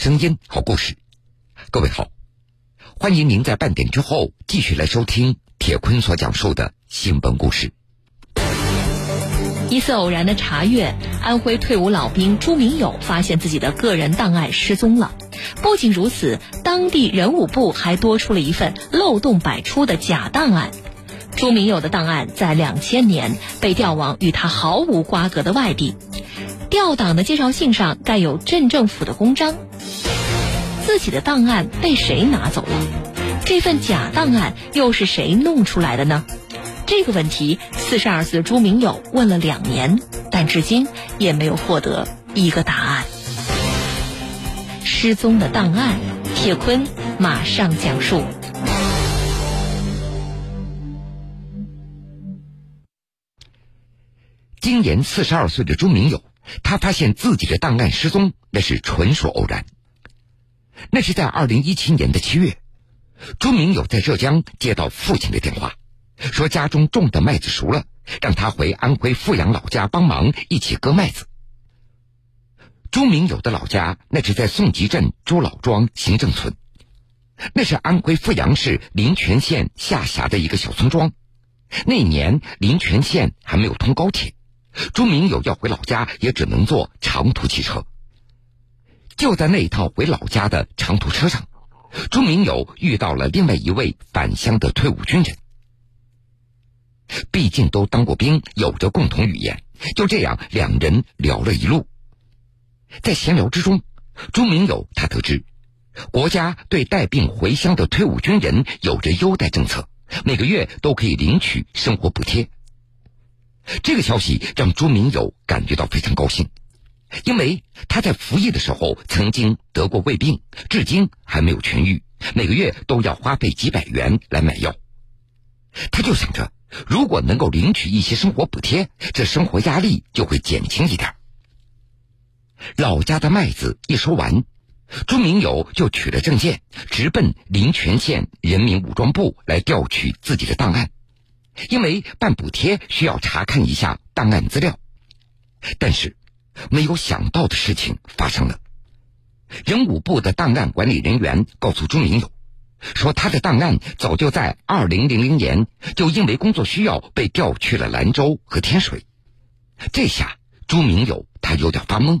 声音，好故事。各位好，欢迎您在半点之后继续来收听铁坤所讲述的新闻故事。一次偶然的查阅，安徽退伍老兵朱明友发现自己的个人档案失踪了。不仅如此，当地人武部还多出了一份漏洞百出的假档案。朱明友的档案在两千年被调往与他毫无瓜葛的外地。调档的介绍信上盖有镇政府的公章，自己的档案被谁拿走了？这份假档案又是谁弄出来的呢？这个问题，四十二岁的朱明友问了两年，但至今也没有获得一个答案。失踪的档案，铁坤马上讲述。今年四十二岁的朱明友。他发现自己的档案失踪，那是纯属偶然。那是在二零一七年的七月，朱明友在浙江接到父亲的电话，说家中种的麦子熟了，让他回安徽阜阳老家帮忙一起割麦子。朱明友的老家那是在宋集镇朱老庄行政村，那是安徽阜阳市临泉县下辖的一个小村庄。那年临泉县还没有通高铁。朱明友要回老家，也只能坐长途汽车。就在那一趟回老家的长途车上，朱明友遇到了另外一位返乡的退伍军人。毕竟都当过兵，有着共同语言，就这样两人聊了一路。在闲聊之中，朱明友他得知，国家对带病回乡的退伍军人有着优待政策，每个月都可以领取生活补贴。这个消息让朱明友感觉到非常高兴，因为他在服役的时候曾经得过胃病，至今还没有痊愈，每个月都要花费几百元来买药。他就想着，如果能够领取一些生活补贴，这生活压力就会减轻一点。老家的麦子一收完，朱明友就取了证件，直奔临泉县人民武装部来调取自己的档案。因为办补贴需要查看一下档案资料，但是没有想到的事情发生了。人武部的档案管理人员告诉朱明友，说他的档案早就在二零零零年就因为工作需要被调去了兰州和天水。这下朱明友他有点发懵，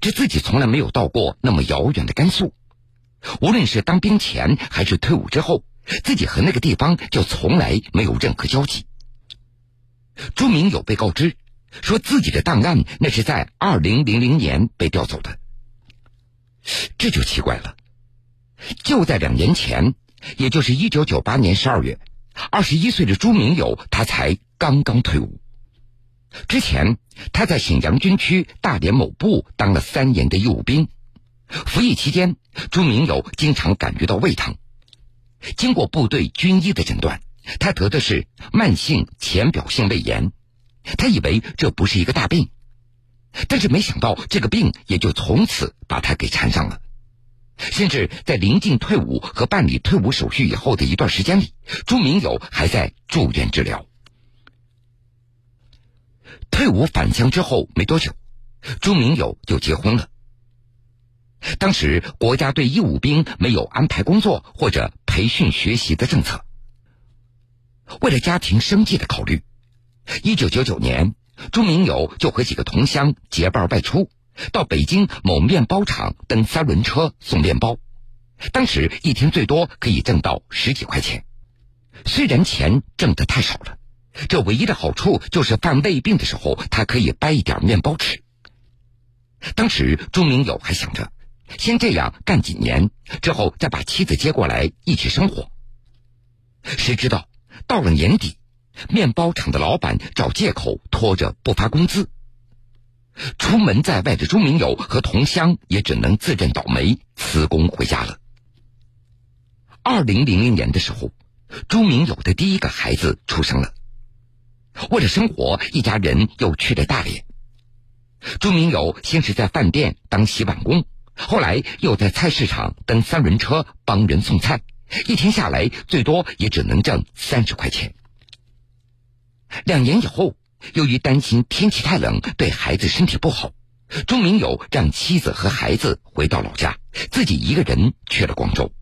这自己从来没有到过那么遥远的甘肃，无论是当兵前还是退伍之后。自己和那个地方就从来没有任何交集。朱明友被告知，说自己的档案那是在二零零零年被调走的，这就奇怪了。就在两年前，也就是一九九八年十二月，二十一岁的朱明友他才刚刚退伍。之前他在沈阳军区大连某部当了三年的义务兵，服役期间，朱明友经常感觉到胃疼。经过部队军医的诊断，他得的是慢性浅表性胃炎。他以为这不是一个大病，但是没想到这个病也就从此把他给缠上了。甚至在临近退伍和办理退伍手续以后的一段时间里，朱明友还在住院治疗。退伍返乡之后没多久，朱明友就结婚了。当时国家对义务兵没有安排工作或者培训学习的政策。为了家庭生计的考虑，一九九九年，朱明友就和几个同乡结伴外出，到北京某面包厂蹬三轮车送面包。当时一天最多可以挣到十几块钱，虽然钱挣得太少了，这唯一的好处就是犯胃病的时候，他可以掰一点面包吃。当时朱明友还想着。先这样干几年，之后再把妻子接过来一起生活。谁知道到了年底，面包厂的老板找借口拖着不发工资。出门在外的朱明友和同乡也只能自认倒霉，辞工回家了。二零零零年的时候，朱明友的第一个孩子出生了。为了生活，一家人又去了大连。朱明友先是在饭店当洗碗工。后来又在菜市场蹬三轮车帮人送菜，一天下来最多也只能挣三十块钱。两年以后，由于担心天气太冷对孩子身体不好，朱明友让妻子和孩子回到老家，自己一个人去了广州。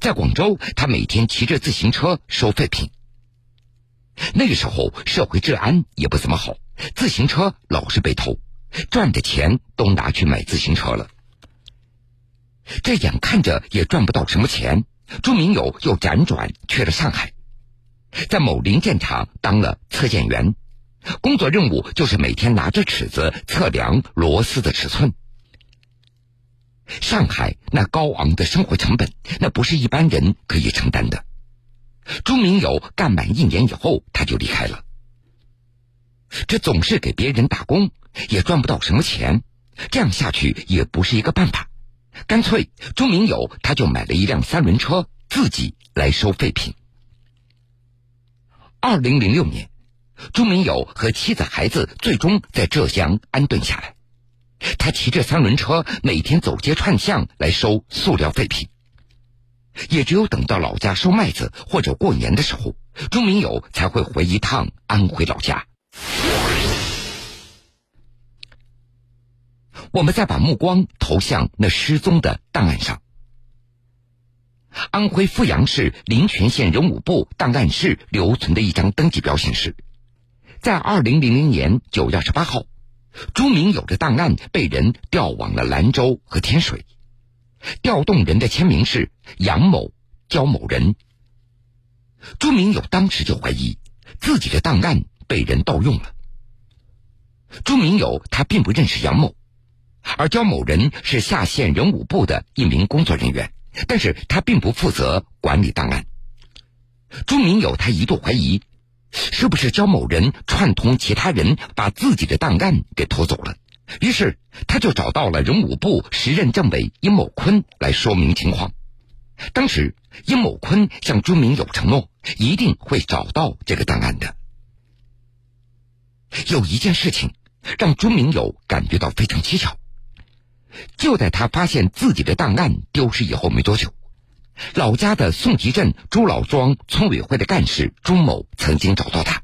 在广州，他每天骑着自行车收废品。那个时候社会治安也不怎么好，自行车老是被偷，赚的钱都拿去买自行车了。这眼看着也赚不到什么钱，朱明友又辗转去了上海，在某零件厂当了测件员，工作任务就是每天拿着尺子测量螺丝的尺寸。上海那高昂的生活成本，那不是一般人可以承担的。朱明友干满一年以后，他就离开了。这总是给别人打工，也赚不到什么钱，这样下去也不是一个办法。干脆，朱明友他就买了一辆三轮车，自己来收废品。二零零六年，朱明友和妻子、孩子最终在浙江安顿下来。他骑着三轮车，每天走街串巷来收塑料废品。也只有等到老家收麦子或者过年的时候，朱明友才会回一趟安徽老家。我们再把目光投向那失踪的档案上。安徽阜阳市临泉县人武部档案室留存的一张登记表显示，在二零零零年九月二十八号，朱明友的档案被人调往了兰州和天水。调动人的签名是杨某、焦某人。朱明友当时就怀疑自己的档案被人盗用了。朱明友他并不认识杨某，而焦某人是下县人武部的一名工作人员，但是他并不负责管理档案。朱明友他一度怀疑，是不是焦某人串通其他人把自己的档案给偷走了。于是，他就找到了人武部时任政委殷某坤来说明情况。当时，殷某坤向朱明友承诺，一定会找到这个档案的。有一件事情让朱明友感觉到非常蹊跷，就在他发现自己的档案丢失以后没多久，老家的宋集镇朱老庄村委会的干事朱某曾经找到他，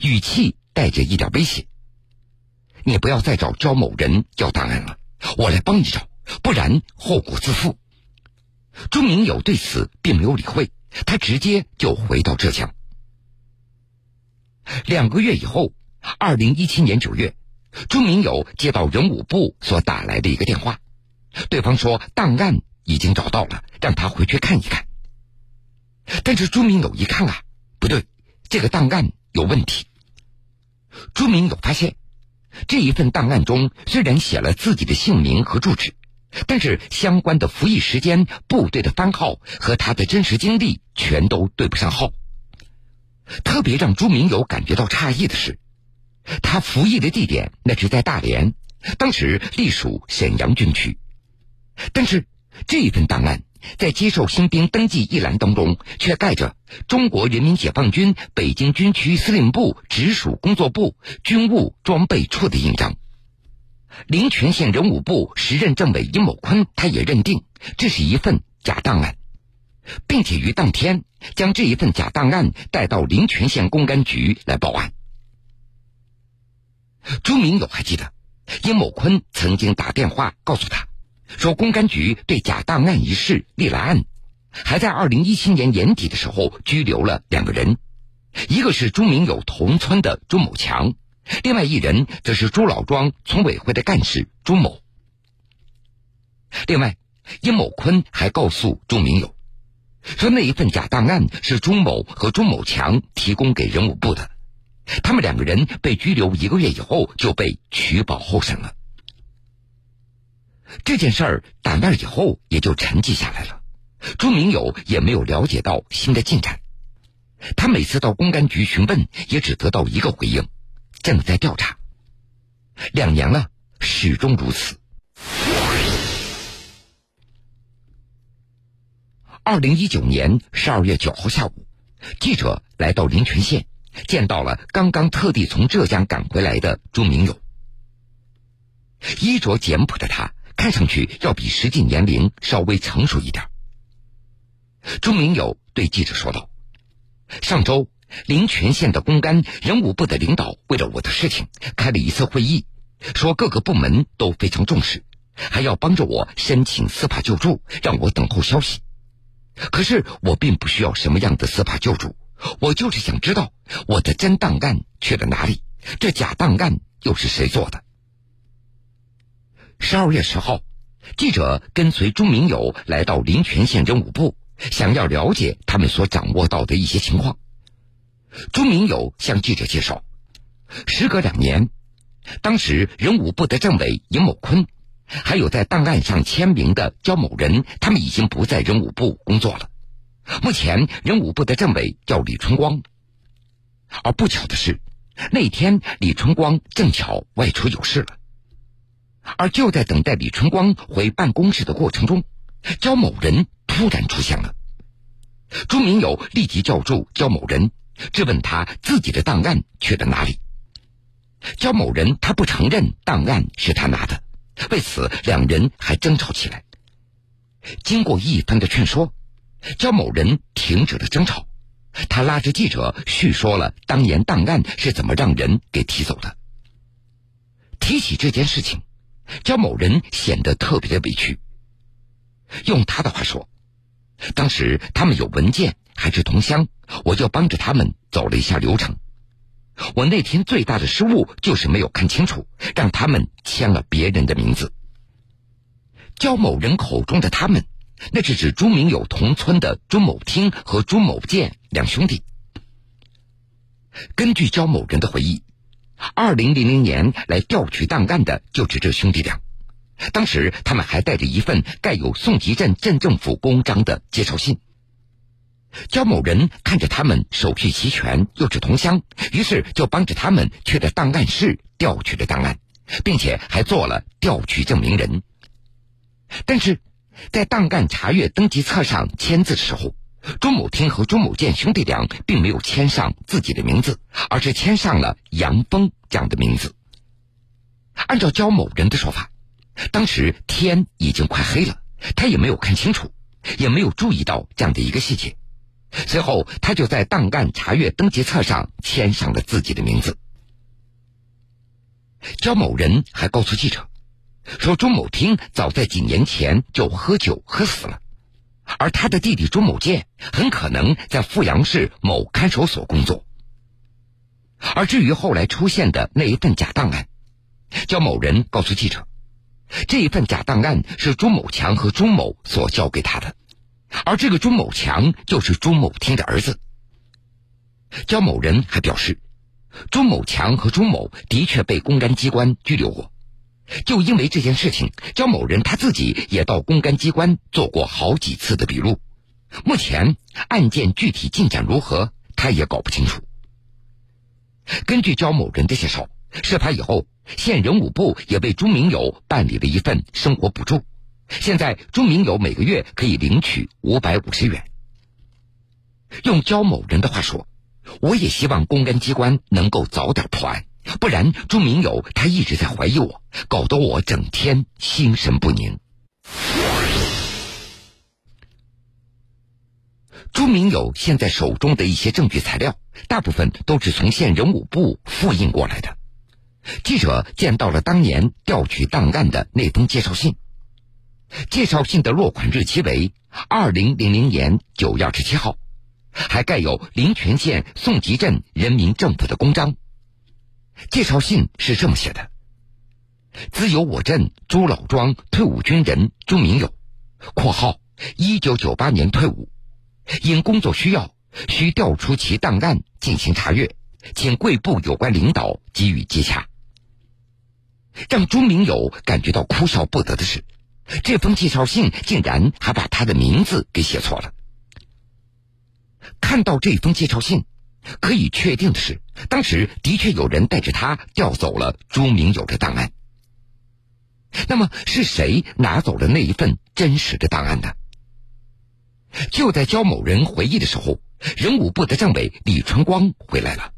语气带着一点威胁。你不要再找焦某人要档案了，我来帮你找，不然后果自负。朱明友对此并没有理会，他直接就回到浙江。两个月以后，二零一七年九月，朱明友接到人武部所打来的一个电话，对方说档案已经找到了，让他回去看一看。但是朱明友一看啊，不对，这个档案有问题。朱明友发现。这一份档案中虽然写了自己的姓名和住址，但是相关的服役时间、部队的番号和他的真实经历全都对不上号。特别让朱明友感觉到诧异的是，他服役的地点那是在大连，当时隶属沈阳军区，但是这份档案。在接受新兵登记一栏当中，却盖着中国人民解放军北京军区司令部直属工作部军务装备处的印章。临泉县人武部时任政委殷某坤，他也认定这是一份假档案，并且于当天将这一份假档案带到临泉县公安局来报案。朱明友还记得，殷某坤曾经打电话告诉他。说公安局对假档案一事立了案，还在二零一七年年底的时候拘留了两个人，一个是朱明友同村的朱某强，另外一人则是朱老庄村委会的干事朱某。另外，殷某坤还告诉朱明友，说那一份假档案是朱某和朱某强提供给人武部的，他们两个人被拘留一个月以后就被取保候审了。这件事儿打那以后也就沉寂下来了，朱明友也没有了解到新的进展。他每次到公安局询问，也只得到一个回应：正在调查。两年了，始终如此。二零一九年十二月九号下午，记者来到临泉县，见到了刚刚特地从浙江赶回来的朱明友。衣着简朴的他。看上去要比实际年龄稍微成熟一点。朱明友对记者说道：“上周临泉县的公安人武部的领导为了我的事情开了一次会议，说各个部门都非常重视，还要帮着我申请司法救助，让我等候消息。可是我并不需要什么样的司法救助，我就是想知道我的真档案去了哪里，这假档案又是谁做的？十二月十号，记者跟随朱明友来到临泉县人武部，想要了解他们所掌握到的一些情况。朱明友向记者介绍，时隔两年，当时人武部的政委尹某坤。还有在档案上签名的焦某人，他们已经不在人武部工作了。目前人武部的政委叫李春光。而不巧的是，那天李春光正巧外出有事了。而就在等待李春光回办公室的过程中，焦某人突然出现了。朱明友立即叫住焦某人，质问他自己的档案去了哪里。焦某人他不承认档案是他拿的。为此，两人还争吵起来。经过一番的劝说，焦某人停止了争吵。他拉着记者叙说了当年档案是怎么让人给提走的。提起这件事情，焦某人显得特别的委屈。用他的话说，当时他们有文件，还是同乡，我就帮着他们走了一下流程。我那天最大的失误就是没有看清楚，让他们签了别人的名字。焦某人口中的他们，那是指朱明友同村的朱某听和朱某建两兄弟。根据焦某人的回忆，二零零零年来调取档案的就是这兄弟俩，当时他们还带着一份盖有宋集镇镇政府公章的介绍信。焦某人看着他们手续齐全，又是同乡，于是就帮着他们去了档案室调取了档案，并且还做了调取证明人。但是，在档案查阅登记册上签字的时候，朱某天和朱某建兄弟俩并没有签上自己的名字，而是签上了杨峰这样的名字。按照焦某人的说法，当时天已经快黑了，他也没有看清楚，也没有注意到这样的一个细节。随后，他就在档案查阅登记册上签上了自己的名字。焦某人还告诉记者，说朱某听早在几年前就喝酒喝死了，而他的弟弟朱某建很可能在阜阳市某看守所工作。而至于后来出现的那一份假档案，焦某人告诉记者，这一份假档案是朱某强和朱某所交给他的。而这个朱某强就是朱某听的儿子。焦某人还表示，朱某强和朱某的确被公安机关拘留过。就因为这件事情，焦某人他自己也到公安机关做过好几次的笔录。目前案件具体进展如何，他也搞不清楚。根据焦某人的介绍，事发以后，县人武部也为朱明友办理了一份生活补助。现在朱明友每个月可以领取五百五十元。用焦某人的话说，我也希望公安机关能够早点破案，不然朱明友他一直在怀疑我，搞得我整天心神不宁。朱明友现在手中的一些证据材料，大部分都是从县人武部复印过来的。记者见到了当年调取档案的那封介绍信。介绍信的落款日期为二零零零年九月二十七号，还盖有临泉县宋集镇人民政府的公章。介绍信是这么写的：“自有我镇朱老庄退伍军人朱明友（括号一九九八年退伍），因工作需要，需调出其档案进行查阅，请贵部有关领导给予接洽。”让朱明友感觉到哭笑不得的是。这封介绍信竟然还把他的名字给写错了。看到这封介绍信，可以确定的是，当时的确有人带着他调走了朱明友的档案。那么是谁拿走了那一份真实的档案呢？就在焦某人回忆的时候，人武部的政委李春光回来了。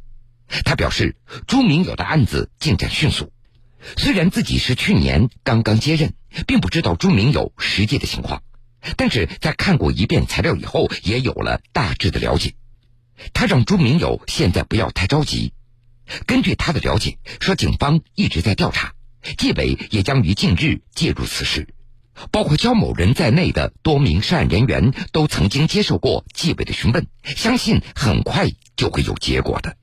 他表示，朱明友的案子进展迅速。虽然自己是去年刚刚接任，并不知道朱明友实际的情况，但是在看过一遍材料以后，也有了大致的了解。他让朱明友现在不要太着急。根据他的了解，说警方一直在调查，纪委也将于近日介入此事。包括焦某人在内的多名涉案人员都曾经接受过纪委的询问，相信很快就会有结果的。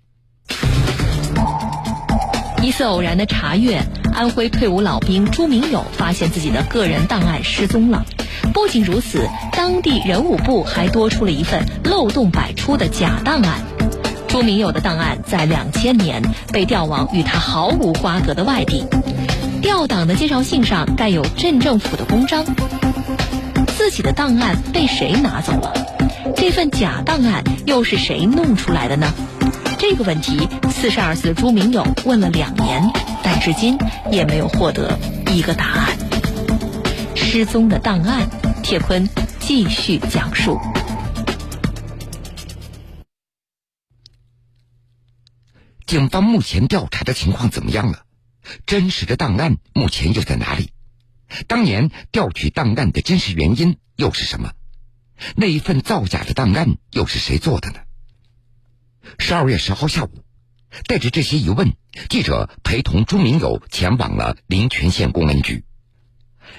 一次偶然的查阅，安徽退伍老兵朱明友发现自己的个人档案失踪了。不仅如此，当地人武部还多出了一份漏洞百出的假档案。朱明友的档案在两千年被调往与他毫无瓜葛的外地。调档的介绍信上盖有镇政府的公章，自己的档案被谁拿走了？这份假档案又是谁弄出来的呢？这个问题，四十二岁的朱明勇问了两年，但至今也没有获得一个答案。失踪的档案，铁坤继续讲述。警方目前调查的情况怎么样了？真实的档案目前又在哪里？当年调取档案的真实原因又是什么？那一份造假的档案又是谁做的呢？十二月十号下午，带着这些疑问，记者陪同朱明友前往了临泉县公安局。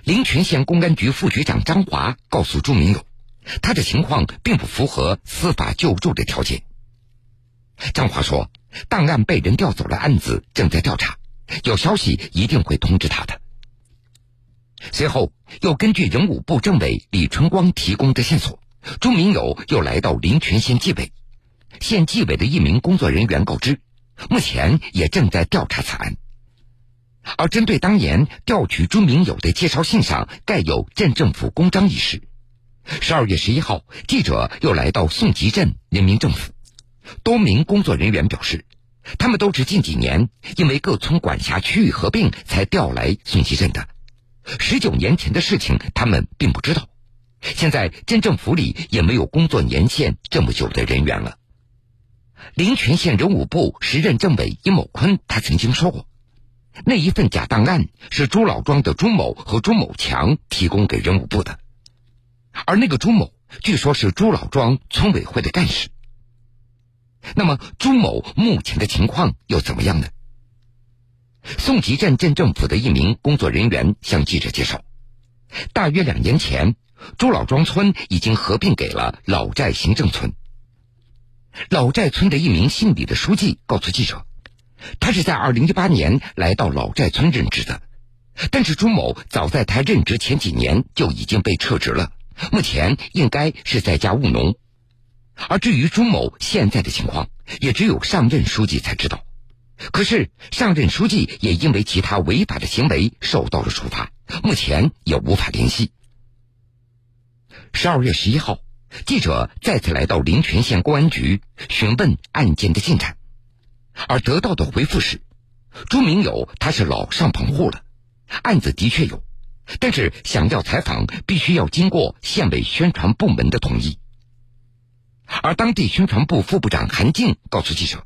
临泉县公安局副局长张华告诉朱明友，他的情况并不符合司法救助的条件。张华说，档案被人调走了，案子正在调查。有消息一定会通知他的。随后，又根据人武部政委李春光提供的线索，朱明友又来到临泉县纪委。县纪委的一名工作人员告知，目前也正在调查此案。而针对当年调取朱明友的介绍信上盖有镇政府公章一事，十二月十一号，记者又来到宋集镇人民政府，多名工作人员表示。他们都是近几年因为各村管辖区域合并才调来宋集镇的，十九年前的事情他们并不知道。现在镇政府里也没有工作年限这么久的人员了。临泉县人武部时任政委殷某坤他曾经说过，那一份假档案是朱老庄的朱某和朱某强提供给人武部的，而那个朱某据说是朱老庄村委会的干事。那么朱某目前的情况又怎么样呢？宋集镇镇政府的一名工作人员向记者介绍，大约两年前，朱老庄村已经合并给了老寨行政村。老寨村的一名姓李的书记告诉记者，他是在二零一八年来到老寨村任职的，但是朱某早在他任职前几年就已经被撤职了，目前应该是在家务农。而至于朱某现在的情况，也只有上任书记才知道。可是上任书记也因为其他违法的行为受到了处罚，目前也无法联系。十二月十一号，记者再次来到临泉县公安局询问案件的进展，而得到的回复是：朱明友他是老上棚户了，案子的确有，但是想要采访，必须要经过县委宣传部门的同意。而当地宣传部副部长韩静告诉记者：“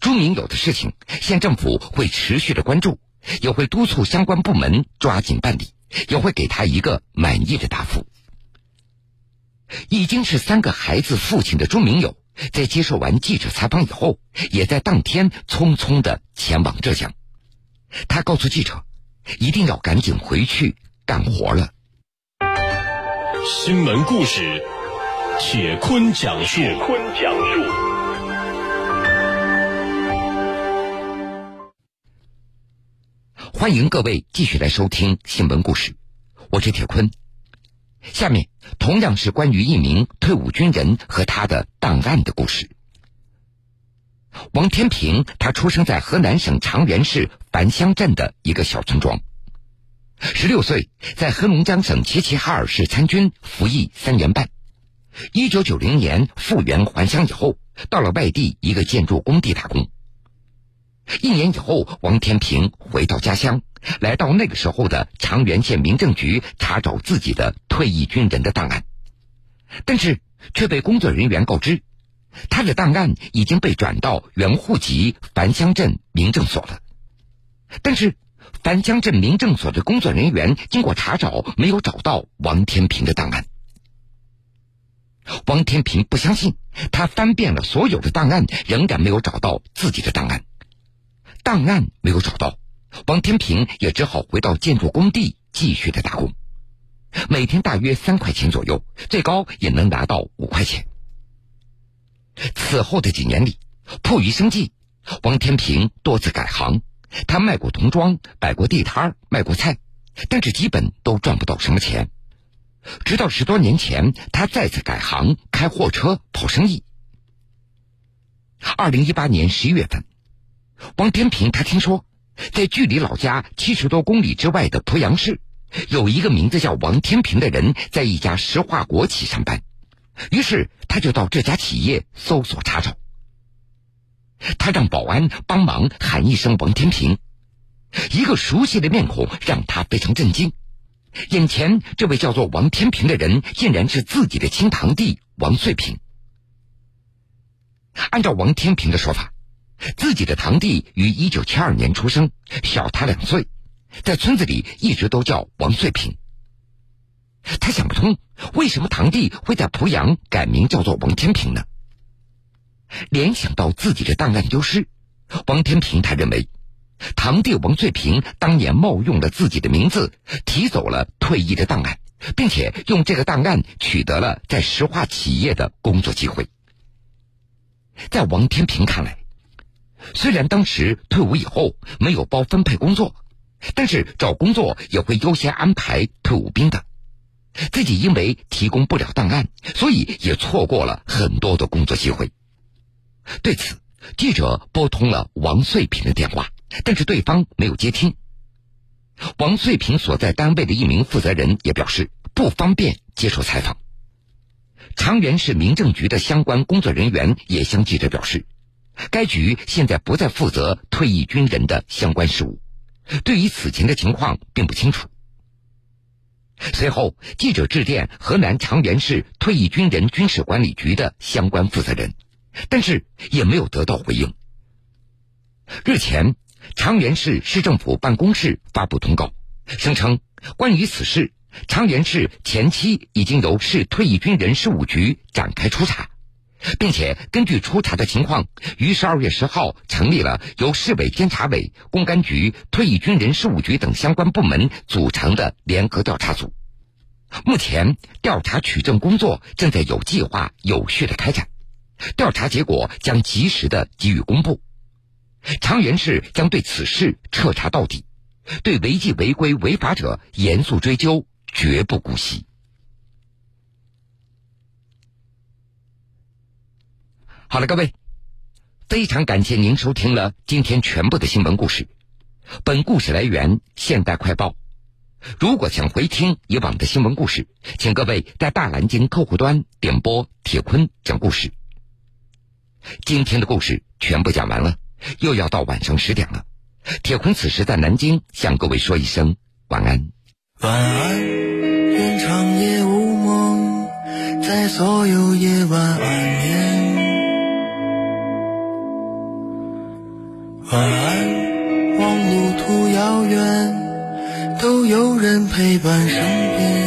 朱明友的事情，县政府会持续的关注，也会督促相关部门抓紧办理，也会给他一个满意的答复。”已经是三个孩子父亲的朱明友，在接受完记者采访以后，也在当天匆匆的前往浙江。他告诉记者：“一定要赶紧回去干活了。”新闻故事。铁坤讲述。铁坤讲述。欢迎各位继续来收听新闻故事，我是铁坤。下面同样是关于一名退伍军人和他的档案的故事。王天平，他出生在河南省长垣市繁乡镇的一个小村庄。十六岁，在黑龙江省齐齐哈尔市参军，服役三年半。一九九零年复员还乡以后，到了外地一个建筑工地打工。一年以后，王天平回到家乡，来到那个时候的长垣县民政局查找自己的退役军人的档案，但是却被工作人员告知，他的档案已经被转到原户籍樊乡镇民政所了。但是，樊乡镇民政所的工作人员经过查找，没有找到王天平的档案。王天平不相信，他翻遍了所有的档案，仍然没有找到自己的档案。档案没有找到，王天平也只好回到建筑工地继续的打工，每天大约三块钱左右，最高也能拿到五块钱。此后的几年里，迫于生计，王天平多次改行，他卖过童装，摆过地摊卖过菜，但是基本都赚不到什么钱。直到十多年前，他再次改行开货车跑生意。二零一八年十一月份，王天平他听说，在距离老家七十多公里之外的濮阳市，有一个名字叫王天平的人在一家石化国企上班，于是他就到这家企业搜索查找。他让保安帮忙喊一声王天平，一个熟悉的面孔让他非常震惊。眼前这位叫做王天平的人，竟然是自己的亲堂弟王穗平。按照王天平的说法，自己的堂弟于一九七二年出生，小他两岁，在村子里一直都叫王翠平。他想不通，为什么堂弟会在濮阳改名叫做王天平呢？联想到自己的档案丢失，王天平他认为。堂弟王翠平当年冒用了自己的名字，提走了退役的档案，并且用这个档案取得了在石化企业的工作机会。在王天平看来，虽然当时退伍以后没有包分配工作，但是找工作也会优先安排退伍兵的。自己因为提供不了档案，所以也错过了很多的工作机会。对此，记者拨通了王穗平的电话。但是对方没有接听。王穗平所在单位的一名负责人也表示不方便接受采访。长垣市民政局的相关工作人员也向记者表示，该局现在不再负责退役军人的相关事务，对于此前的情况并不清楚。随后，记者致电河南长垣市退役军人军事管理局的相关负责人，但是也没有得到回应。日前。长垣市市政府办公室发布通告，声称关于此事，长垣市前期已经由市退役军人事务局展开初查，并且根据初查的情况，于十二月十号成立了由市委监察委、公安局、退役军人事务局等相关部门组成的联合调查组。目前调查取证工作正在有计划、有序的开展，调查结果将及时的给予公布。长垣市将对此事彻查到底，对违纪违规违法者严肃追究，绝不姑息。好了，各位，非常感谢您收听了今天全部的新闻故事。本故事来源《现代快报》。如果想回听以往的新闻故事，请各位在大蓝鲸客户端点播“铁坤讲故事”。今天的故事全部讲完了。又要到晚上十点了，铁坤此时在南京向各位说一声晚安。晚安，愿长夜无梦，在所有夜晚安眠。晚安，望路途遥远，都有人陪伴身边。